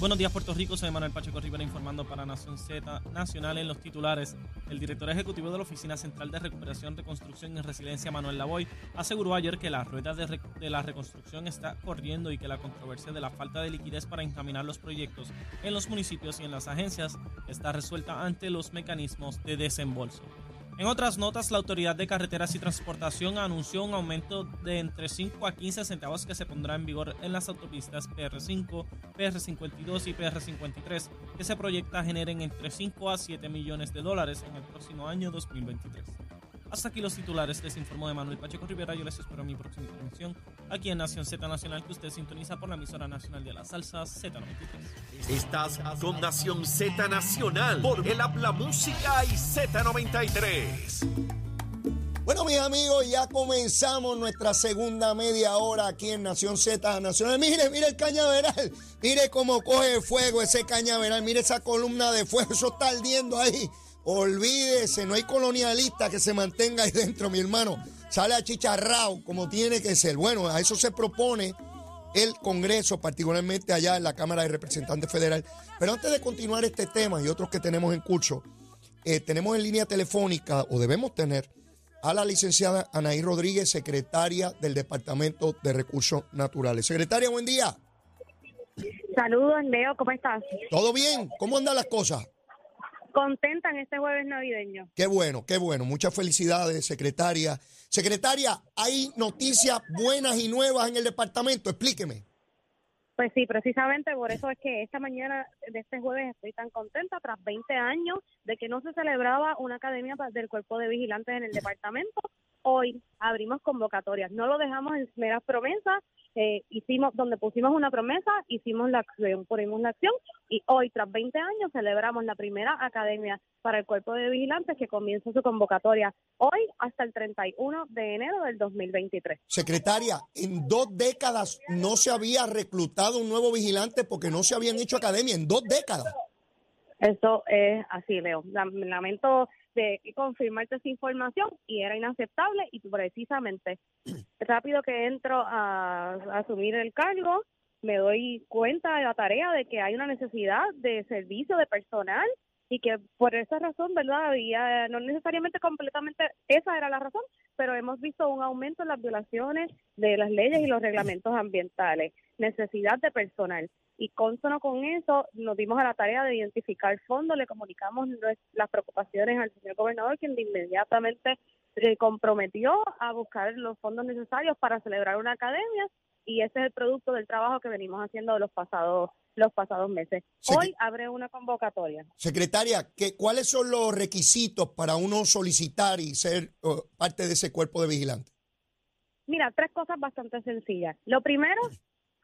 Buenos días, Puerto Rico. Soy Manuel Pacheco Rivera informando para Nación Z Nacional en los titulares. El director ejecutivo de la Oficina Central de Recuperación, Reconstrucción y Resiliencia, Manuel Lavoy, aseguró ayer que la rueda de, la reconstrucción está corriendo y que la controversia de la falta de liquidez para encaminar los proyectos en los municipios y en las agencias está resuelta ante los mecanismos de desembolso. En otras notas, la Autoridad de Carreteras y Transportación anunció un aumento de entre 5 a 15 centavos que se pondrá en vigor en las autopistas PR5, PR52 y PR53, que se proyecta generen entre 5 a 7 millones de dólares en el próximo año 2023. Hasta aquí los titulares, les informó de Manuel Pacheco Rivera. Yo les espero en mi próxima intervención aquí en Nación Z Nacional, que usted sintoniza por la emisora nacional de la salsa Z93. Estás con Nación Z Nacional por el Habla Música y Z93. Bueno, mis amigos, ya comenzamos nuestra segunda media hora aquí en Nación Z Nacional. Mire, mire el cañaveral. Mire cómo coge fuego ese cañaveral. Mire esa columna de fuego. Eso está ardiendo ahí. Olvídese, no hay colonialista que se mantenga ahí dentro, mi hermano. Sale a chicharrao como tiene que ser. Bueno, a eso se propone el Congreso, particularmente allá en la Cámara de Representantes Federal. Pero antes de continuar este tema y otros que tenemos en curso, eh, tenemos en línea telefónica, o debemos tener, a la licenciada Anaí Rodríguez, secretaria del Departamento de Recursos Naturales. Secretaria, buen día. Saludos, Leo, ¿cómo estás? ¿Todo bien? ¿Cómo andan las cosas? contenta en este jueves navideño. Qué bueno, qué bueno. Muchas felicidades, secretaria. Secretaria, ¿hay noticias buenas y nuevas en el departamento? Explíqueme. Pues sí, precisamente por eso es que esta mañana de este jueves estoy tan contenta tras 20 años de que no se celebraba una academia del cuerpo de vigilantes en el departamento. Hoy abrimos convocatorias, no lo dejamos en meras promesas, eh, hicimos, donde pusimos una promesa, hicimos la acción, ponemos la acción y hoy, tras 20 años, celebramos la primera academia para el cuerpo de vigilantes que comienza su convocatoria hoy hasta el 31 de enero del 2023. Secretaria, en dos décadas no se había reclutado un nuevo vigilante porque no se habían hecho academia, en dos décadas. Eso es así, Leo. Lamento de confirmarte esa información y era inaceptable y precisamente rápido que entro a, asumir el cargo me doy cuenta de la tarea de que hay una necesidad de servicio de personal y que por esa razón, ¿verdad? Había, no necesariamente completamente esa era la razón, pero hemos visto un aumento en las violaciones de las leyes y los reglamentos ambientales, necesidad de personal y consono con eso nos dimos a la tarea de identificar fondos, le comunicamos las preocupaciones al señor gobernador, quien inmediatamente se comprometió a buscar los fondos necesarios para celebrar una academia y ese es el producto del trabajo que venimos haciendo los pasados los pasados meses. Hoy abre una convocatoria. Secretaria, ¿qué, ¿cuáles son los requisitos para uno solicitar y ser uh, parte de ese cuerpo de vigilantes? Mira, tres cosas bastante sencillas. Lo primero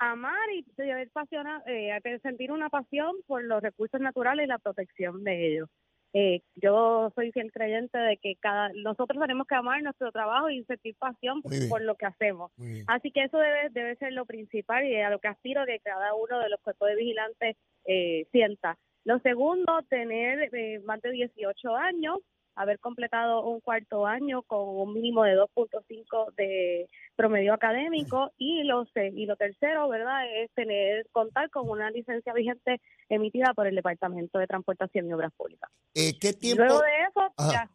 amar y eh, sentir una pasión por los recursos naturales y la protección de ellos. Eh, yo soy fiel creyente de que cada nosotros tenemos que amar nuestro trabajo y sentir pasión por, lo que hacemos. Así que eso debe debe ser lo principal y a lo que aspiro que cada uno de los cuerpos de vigilantes eh, sienta. Lo segundo, tener eh, más de 18 años, haber completado un cuarto año con un mínimo de 2.5 de promedio académico y lo y lo tercero, ¿verdad? Es tener contar con una licencia vigente emitida por el Departamento de Transportación y Obras Públicas. Eh, ¿Qué tiempo? Luego de eso, ya.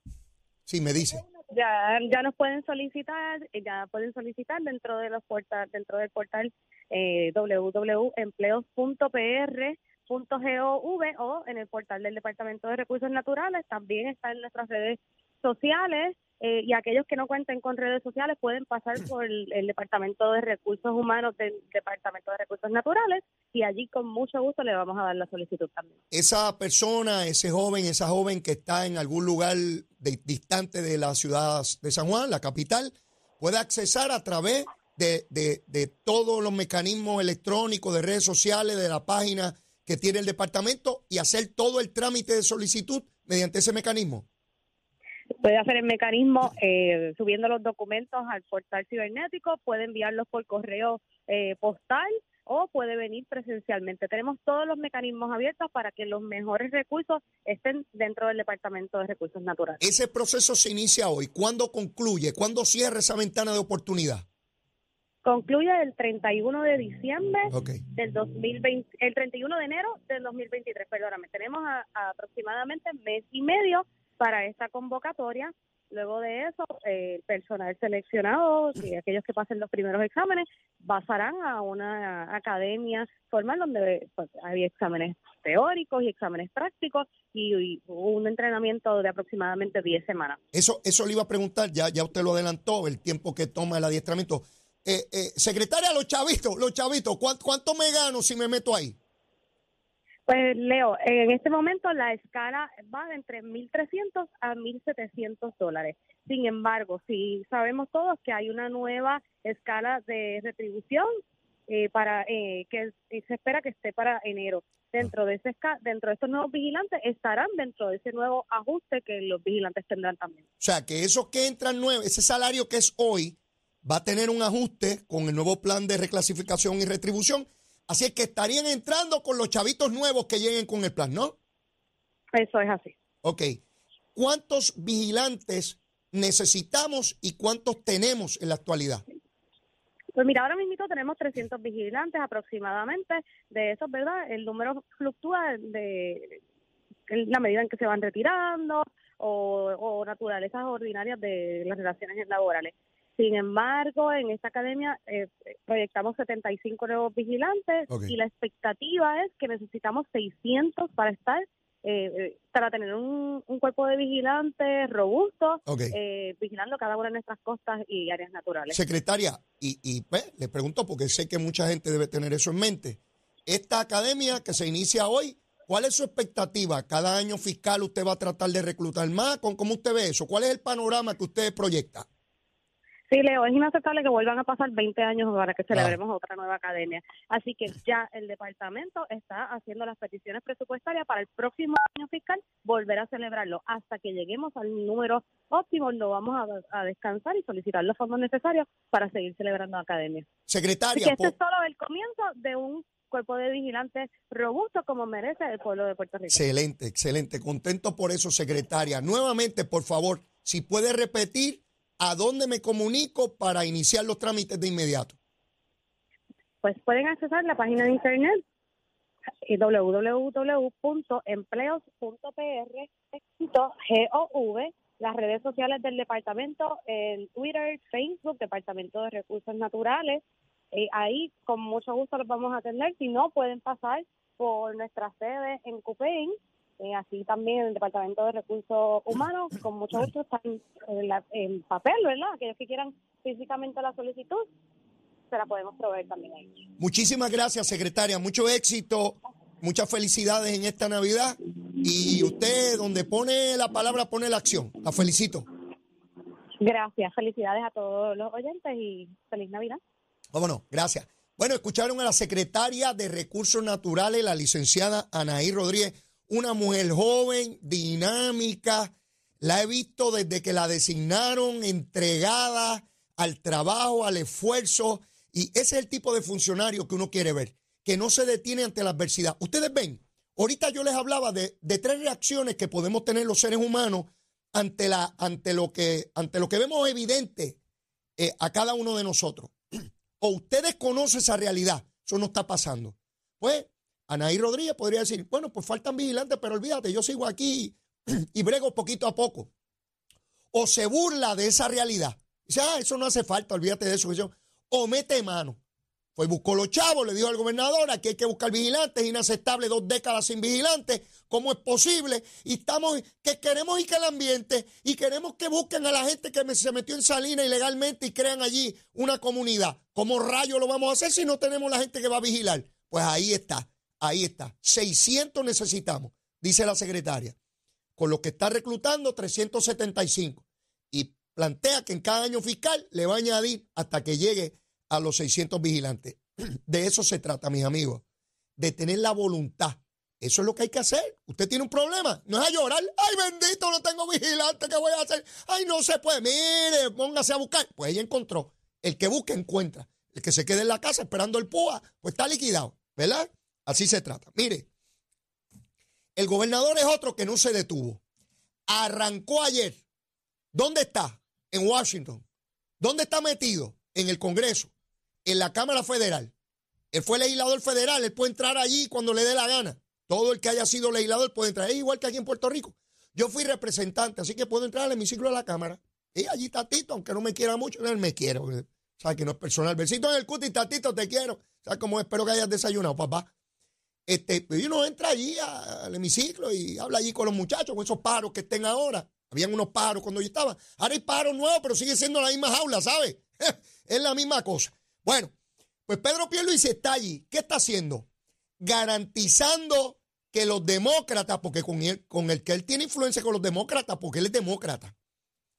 Sí, me dice. Ya, ya nos pueden solicitar, ya pueden solicitar dentro de los portal, dentro del portal eh, www.empleos.pr .gov o en el portal del Departamento de Recursos Naturales, también está en nuestras redes sociales eh, y aquellos que no cuenten con redes sociales pueden pasar por el, Departamento de Recursos Humanos del Departamento de Recursos Naturales y allí con mucho gusto le vamos a dar la solicitud también. Esa persona, ese joven, esa joven que está en algún lugar distante de la ciudad de San Juan, la capital, puede accesar a través de, de, de todos los mecanismos electrónicos, de redes sociales, de la página que tiene el departamento y hacer todo el trámite de solicitud mediante ese mecanismo? Puede hacer el mecanismo eh, subiendo los documentos al portal cibernético, puede enviarlos por correo eh, postal o puede venir presencialmente. Tenemos todos los mecanismos abiertos para que los mejores recursos estén dentro del Departamento de Recursos Naturales. Ese proceso se inicia hoy. ¿Cuándo concluye? ¿Cuándo cierra esa ventana de oportunidad? Concluye el 31 de diciembre del 2020, el 31 de enero del 2023, perdóname. Tenemos a- a aproximadamente mes y medio para esta convocatoria. Luego de eso, eh, el personal seleccionado y aquellos que pasen los primeros exámenes pasarán a una academia formal donde pues, hay exámenes teóricos y exámenes prácticos y, y un entrenamiento de aproximadamente 10 semanas. Eso, eso le iba a preguntar, ya, ya usted lo adelantó, el tiempo que toma el adiestramiento. Eh, eh, secretaria, los chavitos, los chavitos, ¿cuánto, ¿cuánto me gano si me meto ahí? Pues Leo, en este momento la escala va de entre 1.300 a 1.700 dólares. Sin embargo, si sabemos todos que hay una nueva escala de retribución eh, para eh, que eh, se espera que esté para enero. Dentro de ese dentro de estos nuevos vigilantes estarán dentro de ese nuevo ajuste que los vigilantes tendrán también. O sea, que esos que entran nueve, ese salario que es hoy, va a tener un ajuste con el nuevo plan de reclasificación y retribución. Así es que estarían entrando con los chavitos nuevos que lleguen con el plan, ¿no? Eso es así. Ok. ¿Cuántos vigilantes necesitamos y cuántos tenemos en la actualidad? Pues mira, ahora mismo tenemos 300 vigilantes aproximadamente. De esos, ¿verdad? El número fluctúa de la medida en que se van retirando o, o naturalezas ordinarias de las relaciones laborales. Sin embargo, en esta academia eh, proyectamos 75 nuevos vigilantes y la expectativa es que necesitamos 600 para estar, eh, eh, para tener un, un cuerpo de vigilantes robusto, eh, vigilando cada una de nuestras costas y áreas naturales. Secretaria, y, y pues, le pregunto porque sé que mucha gente debe tener eso en mente. Esta academia que se inicia hoy, ¿cuál es su expectativa? ¿Cada año fiscal usted va a tratar de reclutar más? ¿Con- ¿Cómo usted ve eso? ¿Cuál es el panorama que usted proyecta? Sí, Leo, es inaceptable que vuelvan a pasar 20 años para que celebremos otra nueva academia. Así que ya el departamento está haciendo las peticiones presupuestarias para el próximo año fiscal volver a celebrarlo. Hasta que lleguemos al número óptimo, no vamos a, a descansar y solicitar los fondos necesarios para seguir celebrando academia. Secretaria, que este po- es solo el comienzo de un cuerpo de vigilantes robusto como merece el pueblo de Puerto Rico. excelente, excelente. Contento por eso, secretaria. Nuevamente, por favor, si puede repetir a dónde me comunico para iniciar los trámites de inmediato. Pues pueden accesar la página de internet eh, www.empleos.pr.gov, las redes sociales del departamento, en Twitter, Facebook, Departamento de Recursos Naturales. Eh, ahí con mucho gusto los vamos a atender. Si no, pueden pasar por nuestra sede en Cupén, eh, así también en el Departamento de Recursos Humanos. Con mucho gusto están en, la- en papel, ¿verdad? Aquellos que quieran físicamente la solicitud, se la podemos proveer también ahí. Muchísimas gracias, secretaria. Mucho éxito, muchas felicidades en esta Navidad. Y usted, donde pone la palabra, pone la acción. La felicito. Gracias, felicidades a todos los oyentes y feliz Navidad. Vámonos, gracias. Bueno, escucharon a la secretaria de Recursos Naturales, la licenciada Anaí Rodríguez, una mujer joven, dinámica. La he visto desde que la designaron, entregada al trabajo, al esfuerzo. Y ese es el tipo de funcionario que uno quiere ver, que no se detiene ante la adversidad. Ustedes ven, ahorita yo les hablaba de, tres reacciones que podemos tener los seres humanos ante, lo, que, vemos evidente eh, a cada uno de nosotros o usted desconoce esa realidad, eso no está pasando. Pues Anaí Rodríguez podría decir, bueno, pues faltan vigilantes, pero olvídate, yo sigo aquí y brego poquito a poco. O se burla de esa realidad. Dice, ah, eso no hace falta, olvídate de eso. eso". O mete mano. Fue buscó los chavos, le dijo al gobernador, aquí hay que buscar vigilantes, es inaceptable dos décadas sin vigilantes, ¿cómo es posible? Y estamos, que queremos y que el ambiente, y queremos que busquen a la gente que se metió en Salinas ilegalmente y crean allí una comunidad. ¿Cómo rayo lo vamos a hacer si no tenemos la gente que va a vigilar? Pues ahí está, ahí está. 600 necesitamos, dice la secretaria. Con lo que está reclutando, 375. Y plantea que en cada año fiscal le va a añadir hasta que llegue a los 600 vigilantes. De eso se trata, mis amigos, de tener la voluntad. Eso es lo que hay que hacer. Usted tiene un problema, no es a llorar. Ay, bendito, no tengo vigilante, ¿qué voy a hacer? Ay, no se puede. Mire, póngase a buscar. Pues ella encontró. El que busca, encuentra. El que se quede en la casa esperando el PUA, pues está liquidado, ¿verdad? Así se trata. Mire, el gobernador es otro que no se detuvo. Arrancó ayer. ¿Dónde está? En Washington. ¿Dónde está metido? En el Congreso, en la Cámara Federal. Él fue legislador federal, él puede entrar allí cuando le dé la gana. Todo el que haya sido legislador puede entrar. Es igual que aquí en Puerto Rico. Yo fui representante, así que puedo entrar al hemiciclo de la Cámara. Y allí Tatito, aunque no me quiera mucho, él me quiere. ¿Sabes que no es personal? Besito en el cuti, Tatito, te quiero. ¿Sabes cómo espero que hayas desayunado, papá? Este, pues uno entra allí al hemiciclo y habla allí con los muchachos, con esos paros que estén ahora. Habían unos paros cuando yo estaba. Ahora hay paros nuevos, pero sigue siendo la misma jaula, ¿sabes? es la misma cosa. Bueno, pues Pedro Pierluisi está allí. ¿Qué está haciendo? Garantizando que los demócratas, porque con, el que él tiene influencia con los demócratas, porque él es demócrata,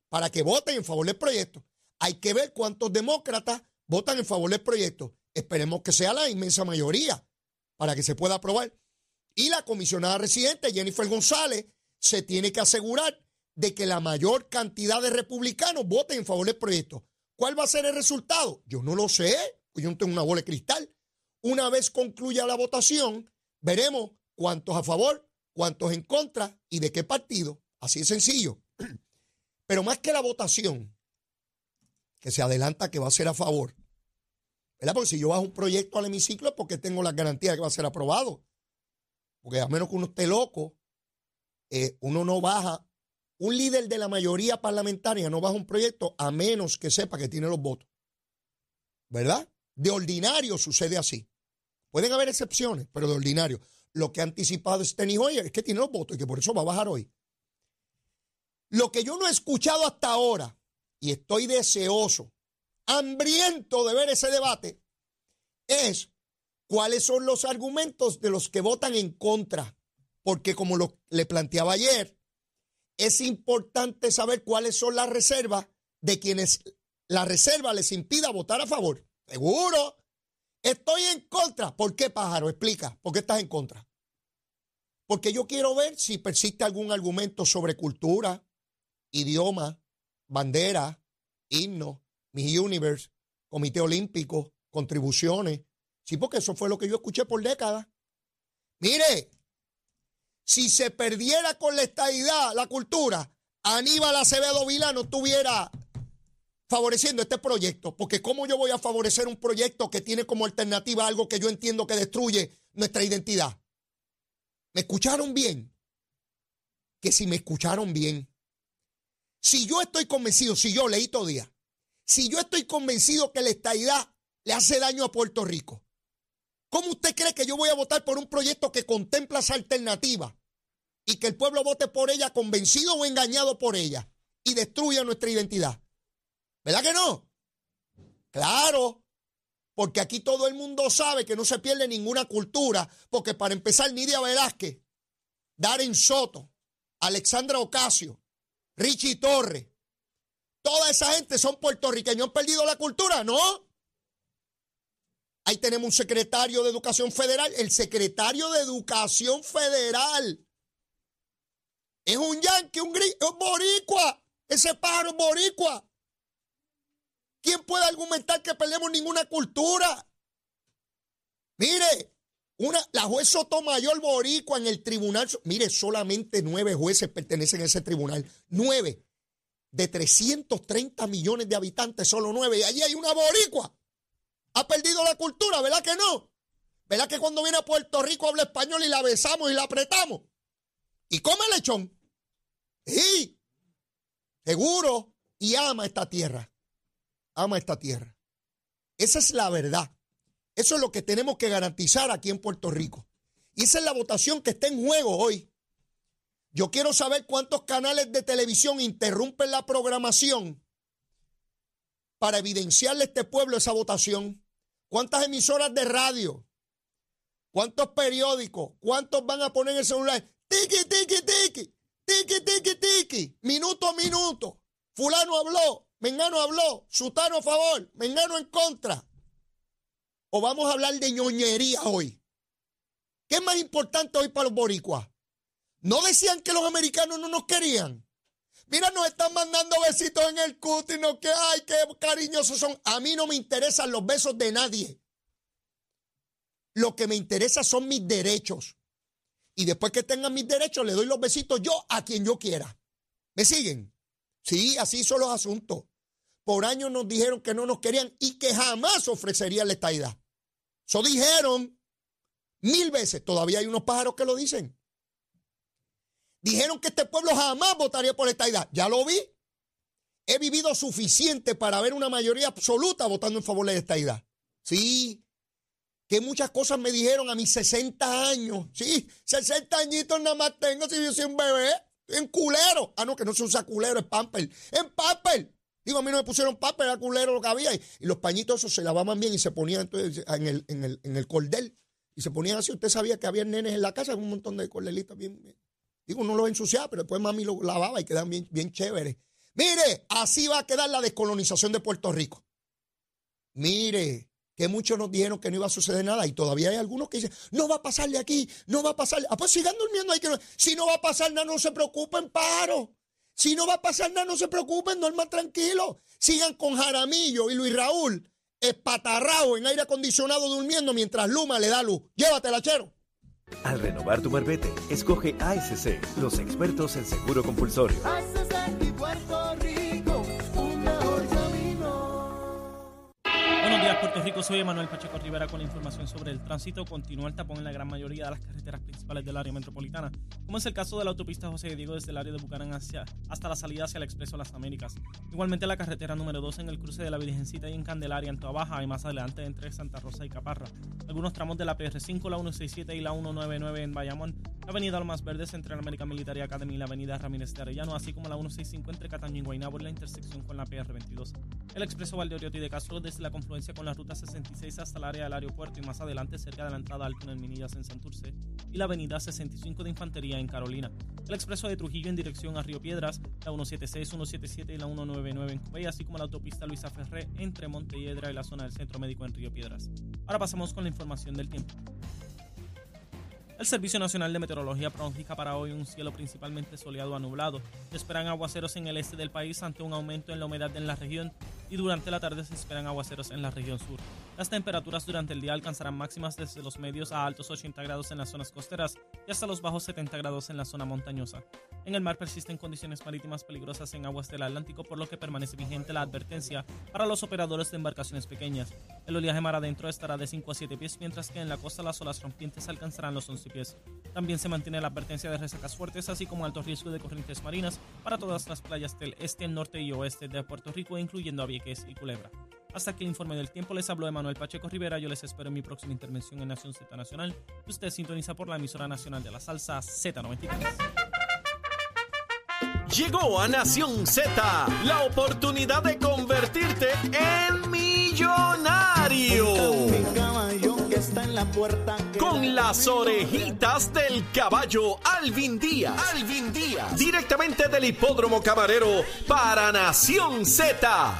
para que voten en favor del proyecto. Hay que ver cuántos demócratas votan en favor del proyecto. Esperemos que sea la inmensa mayoría para que se pueda aprobar. Y la comisionada residente, Jennifer González, se tiene que asegurar de que la mayor cantidad de republicanos voten en favor del proyecto. ¿Cuál va a ser el resultado? Yo no lo sé, yo no tengo una bola de cristal. Una vez concluya la votación, veremos cuántos a favor, cuántos en contra y de qué partido. Así de sencillo. Pero más que la votación, que se adelanta que va a ser a favor, ¿verdad? Porque si yo bajo un proyecto al hemiciclo es porque tengo las garantías de que va a ser aprobado. Porque a menos que uno esté loco, eh, uno no baja, un líder de la mayoría parlamentaria no baja un proyecto a menos que sepa que tiene los votos. ¿Verdad? De ordinario sucede así. Pueden haber excepciones, pero de ordinario. Lo que ha anticipado Steny Hoyer es que tiene los votos y que por eso va a bajar hoy. Lo que yo no he escuchado hasta ahora, y estoy deseoso, hambriento de ver ese debate, es cuáles son los argumentos de los que votan en contra. Porque como le planteaba ayer, es importante saber cuáles son las reservas de quienes la reserva les impida votar a favor. Seguro. Estoy en contra. ¿Por qué, pájaro? Explica. ¿Por qué estás en contra? Porque yo quiero ver si persiste algún argumento sobre cultura, idioma, bandera, himno, Miss Universe, Comité Olímpico, contribuciones. Sí, porque eso fue lo que yo escuché por décadas. Mire, si se perdiera con la estadidad la cultura, Aníbal Acevedo Vila no estuviera favoreciendo este proyecto, porque ¿cómo yo voy a favorecer un proyecto que tiene como alternativa algo que yo entiendo que destruye nuestra identidad? ¿Me escucharon bien? Que si me escucharon bien, si yo estoy convencido, si yo leí todo día, si yo estoy convencido que la estadidad le hace daño a Puerto Rico, ¿cómo usted cree que yo voy a votar por un proyecto que contempla esa alternativa y que el pueblo vote por ella convencido o engañado por ella y destruya nuestra identidad? ¿Verdad que no? Claro, porque aquí todo el mundo sabe que no se pierde ninguna cultura, porque para empezar Nidia Velázquez, Darren Soto, Alexandra Ocasio, Richie Torres. Esa gente son puertorriqueños. ¿Han perdido la cultura? No. Ahí tenemos un secretario de Educación Federal. El secretario de Educación Federal es un yanqui, un, un boricua. Ese pájaro es boricua. ¿Quién puede argumentar que perdemos ninguna cultura? Mire, una, la juez Sotomayor Boricua en el tribunal, mire, solamente nueve jueces pertenecen a ese tribunal. Nueve. De 330 millones de habitantes, solo nueve. Y allí hay una boricua. Ha perdido la cultura, ¿verdad que no? ¿Verdad que cuando viene a Puerto Rico habla español y la besamos y la apretamos? Y come lechón. Sí. Seguro. Y ama esta tierra. Ama esta tierra. Esa es la verdad. Eso es lo que tenemos que garantizar aquí en Puerto Rico. Y esa es la votación que está en juego hoy. Yo quiero saber cuántos canales de televisión interrumpen la programación para evidenciarle a este pueblo esa votación. ¿Cuántas emisoras de radio? ¿Cuántos periódicos? ¿Cuántos van a poner el celular? Tiki, tiki, tiki. Tiki, tiki, tiki. Minuto a minuto. Fulano habló. Mengano habló. Sutano a favor. Mengano en contra o vamos a hablar de ñoñería hoy? ¿Qué es más importante hoy para los boricuas? ¿No decían que los americanos no nos querían? Mira, nos están mandando besitos en el cutis, no que ay, qué cariñosos son. A mí no me interesan los besos de nadie. Lo que me interesa son mis derechos. Y después que tengan mis derechos, le doy los besitos yo a quien yo quiera. ¿Me siguen? Sí, así son los asuntos. Por años nos dijeron que no nos querían y que jamás ofrecerían la estadidad. Eso dijeron mil veces. Todavía hay unos pájaros que lo dicen. Dijeron que este pueblo jamás votaría por la estadidad. Ya lo vi. He vivido suficiente para ver una mayoría absoluta votando en favor de la estadidad. Sí, que muchas cosas me dijeron a mis 60 años. Sí, 60 añitos nada más tengo si yo soy un bebé. En culero. Ah, no, que no se usa culero, es pamper. En pamper. Digo, a mí no me pusieron pamper, era culero lo que había. Y, los pañitos esos se lavaban bien y se ponían entonces en el, en el, en el cordel. Y se ponían así. Usted sabía que había nenes en la casa, un montón de cordelitos bien, Digo, no los ensuciaba, pero después mami lo lavaba y quedaban bien, bien chéveres. Mire, así va a quedar la descolonización de Puerto Rico. Mire, que muchos nos dijeron que no iba a suceder nada y todavía hay algunos que dicen, no va a pasarle aquí, no va a pasarle. Ah, pues sigan durmiendo ahí. Que. Si no va a pasar nada, no se preocupen, paro. Si no va a pasar nada, no se preocupen, duerman tranquilos. Sigan con Jaramillo y Luis Raúl espatarrado en aire acondicionado durmiendo mientras Luma le da luz. Llévatela, chero. Al renovar tu marbete, escoge ASC, los expertos en seguro compulsorio. Puerto Rico, soy Emanuel Pacheco Rivera con la información sobre el tránsito. Continúa el tapón en la gran mayoría de las carreteras principales del área metropolitana, como es el caso de la autopista José Diego desde el área de Bucarán hacia, hasta la salida hacia el Expreso Las Américas. Igualmente la carretera número 2 en el cruce de la Virgencita y en Candelaria en Baja y más adelante entre Santa Rosa y Caparra. Algunos tramos de la PR5, la 167 y la 199 en Bayamón, la avenida Lomas Verdes entre la American Military Academy y la avenida Ramírez de Arellano, así como la 165 entre Cataño y Guaynabo en la intersección con la PR22. El Expreso Valdeoriotti de Castro desde la confluencia con la ruta 66 hasta el área del aeropuerto y más adelante cerca de la entrada al túnel Minillas en Santurce y la avenida 65 de Infantería en Carolina. El expreso de Trujillo en dirección a Río Piedras, la 176, 177 y la 199 en Cupey, así como la autopista Luisa Ferré entre Montelledra y la zona del Centro Médico en Río Piedras. Ahora pasamos con la información del tiempo. El Servicio Nacional de Meteorología pronostica para hoy un cielo principalmente soleado a nublado. Se esperan aguaceros en el este del país ante un aumento en la humedad en la región y durante la tarde se esperan aguaceros en la región sur. Las temperaturas durante el día alcanzarán máximas desde los medios a altos 80 grados en las zonas costeras y hasta los bajos 70 grados en la zona montañosa. En el mar persisten condiciones marítimas peligrosas en aguas del Atlántico, por lo que permanece vigente la advertencia para los operadores de embarcaciones pequeñas. El oleaje mar adentro estará de 5 a 7 pies, mientras que en la costa las olas rompientes alcanzarán los 11 pies. También se mantiene la advertencia de resacas fuertes, así como alto riesgo de corrientes marinas para todas las playas del este, norte y oeste de Puerto Rico, incluyendo a y Culebra. Hasta aquí el informe del tiempo les habló Emanuel Pacheco Rivera. Yo les espero en mi próxima intervención en Nación Z Nacional. Usted sintoniza por la emisora nacional de la salsa Z93. Llegó a Nación Z la oportunidad de convertirte en millonario. Con las orejitas del caballo Alvin Díaz. Alvin Díaz. Directamente del hipódromo camarero para Nación Z.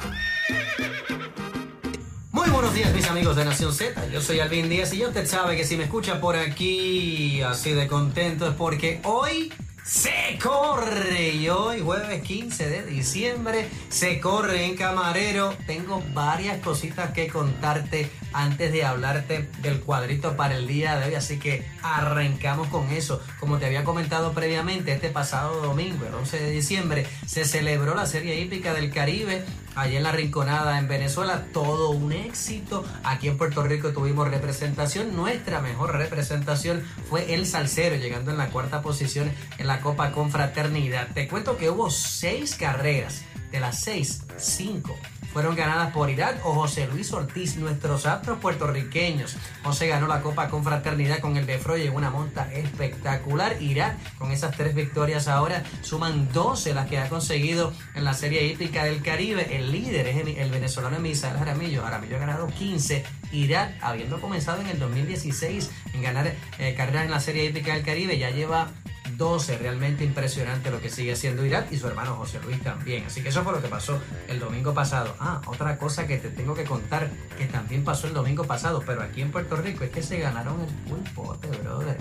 Buenos días mis amigos de Nación Z, yo soy Alvin Díaz y usted sabe que si me escucha por aquí así de contento es porque hoy se corre y hoy jueves 15 de diciembre se corre en Camarero. Tengo varias cositas que contarte antes de hablarte del cuadrito para el día de hoy, así que arrancamos con eso. Como te había comentado previamente, este pasado domingo, el 11 de diciembre, se celebró la Serie Hípica del Caribe allá en la Rinconada en Venezuela, todo un éxito. Aquí en Puerto Rico tuvimos representación, nuestra mejor representación fue el Salcero, llegando en la cuarta posición en la Copa Confraternidad. Te cuento que hubo seis carreras, de las seis, cinco fueron ganadas por Irak o José Luis Ortiz, nuestros astros puertorriqueños. José ganó la Copa con Fraternidad con el Befroy en una monta espectacular. Irak, con esas tres victorias ahora, suman 12 las que ha conseguido en la Serie Hípica del Caribe. El líder es el venezolano Misael Jaramillo. Jaramillo ha ganado 15. Irak, habiendo comenzado en el 2016 en ganar eh, carreras en la Serie Hípica del Caribe, ya lleva 12. Realmente impresionante lo que sigue haciendo Irak y su hermano José Luis también. Así que eso fue lo que pasó el domingo pasado. Ah, otra cosa que te tengo que contar que también pasó el domingo pasado, pero aquí en Puerto Rico es que se ganaron el pulpote, brother.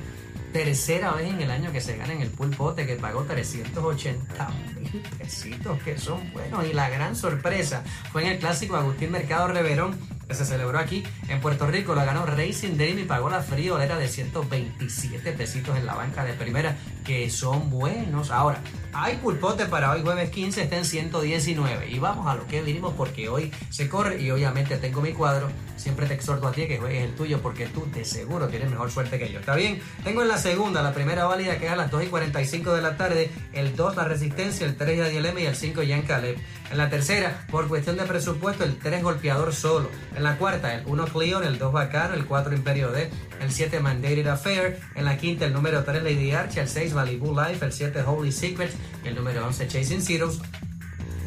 Tercera vez en el año que se gana en el pulpote que pagó 380 mil pesitos, que son buenos. Y la gran sorpresa fue en el clásico Agustín Mercado Reverón que se celebró aquí en Puerto Rico. Lo ganó Racing Dream y pagó la friolera de 127 pesitos en la banca de primera, que son buenos. Ahora, hay pulpote para hoy jueves 15, está en 119. Y vamos a lo que vinimos porque hoy se corre y obviamente tengo mi cuadro. Siempre te exhorto a ti que juegues el tuyo porque tú de seguro tienes mejor suerte que yo. ¿Está bien? Tengo en la segunda, la primera válida que es a las 2 y 45 de la tarde. El 2 la Resistencia, el 3 Yadiel M y el 5 Jan Caleb. En la tercera, por cuestión de presupuesto, el 3 golpeador solo. En la cuarta, el 1 Cleon, el 2 Bacano, el 4 Imperio D, el 7 Mandated Affair. En la quinta, el número 3 Lady Arch, el 6 Malibu Life, el 7 Holy Secrets el número 11 Chasing Zeros.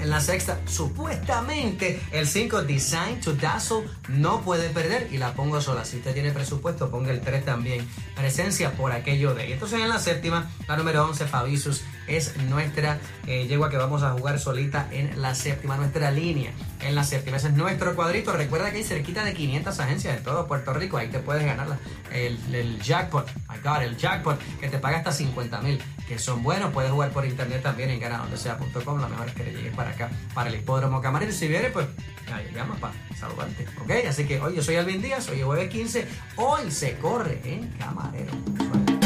En la sexta, supuestamente el 5 Design to Dazzle no puede perder y la pongo sola. Si usted tiene presupuesto, ponga el 3 también. Presencia por aquello de. Entonces en la séptima, la número 11 Fabisus es nuestra eh, yegua que vamos a jugar solita en la séptima, nuestra línea en la séptima. Ese es nuestro cuadrito. Recuerda que hay cerquita de 500 agencias en todo Puerto Rico. Ahí te puedes ganar el, el jackpot. My God, el jackpot que te paga hasta 50 mil, que son buenos. Puedes jugar por internet también en ganadondesea.com. Lo mejor es que le llegues para acá, para el hipódromo Camarero. Si viene, pues ahí llama para saludarte. ¿Ok? Así que hoy yo soy Alvin Díaz, hoy es jueves 15. Hoy se corre en Camarero.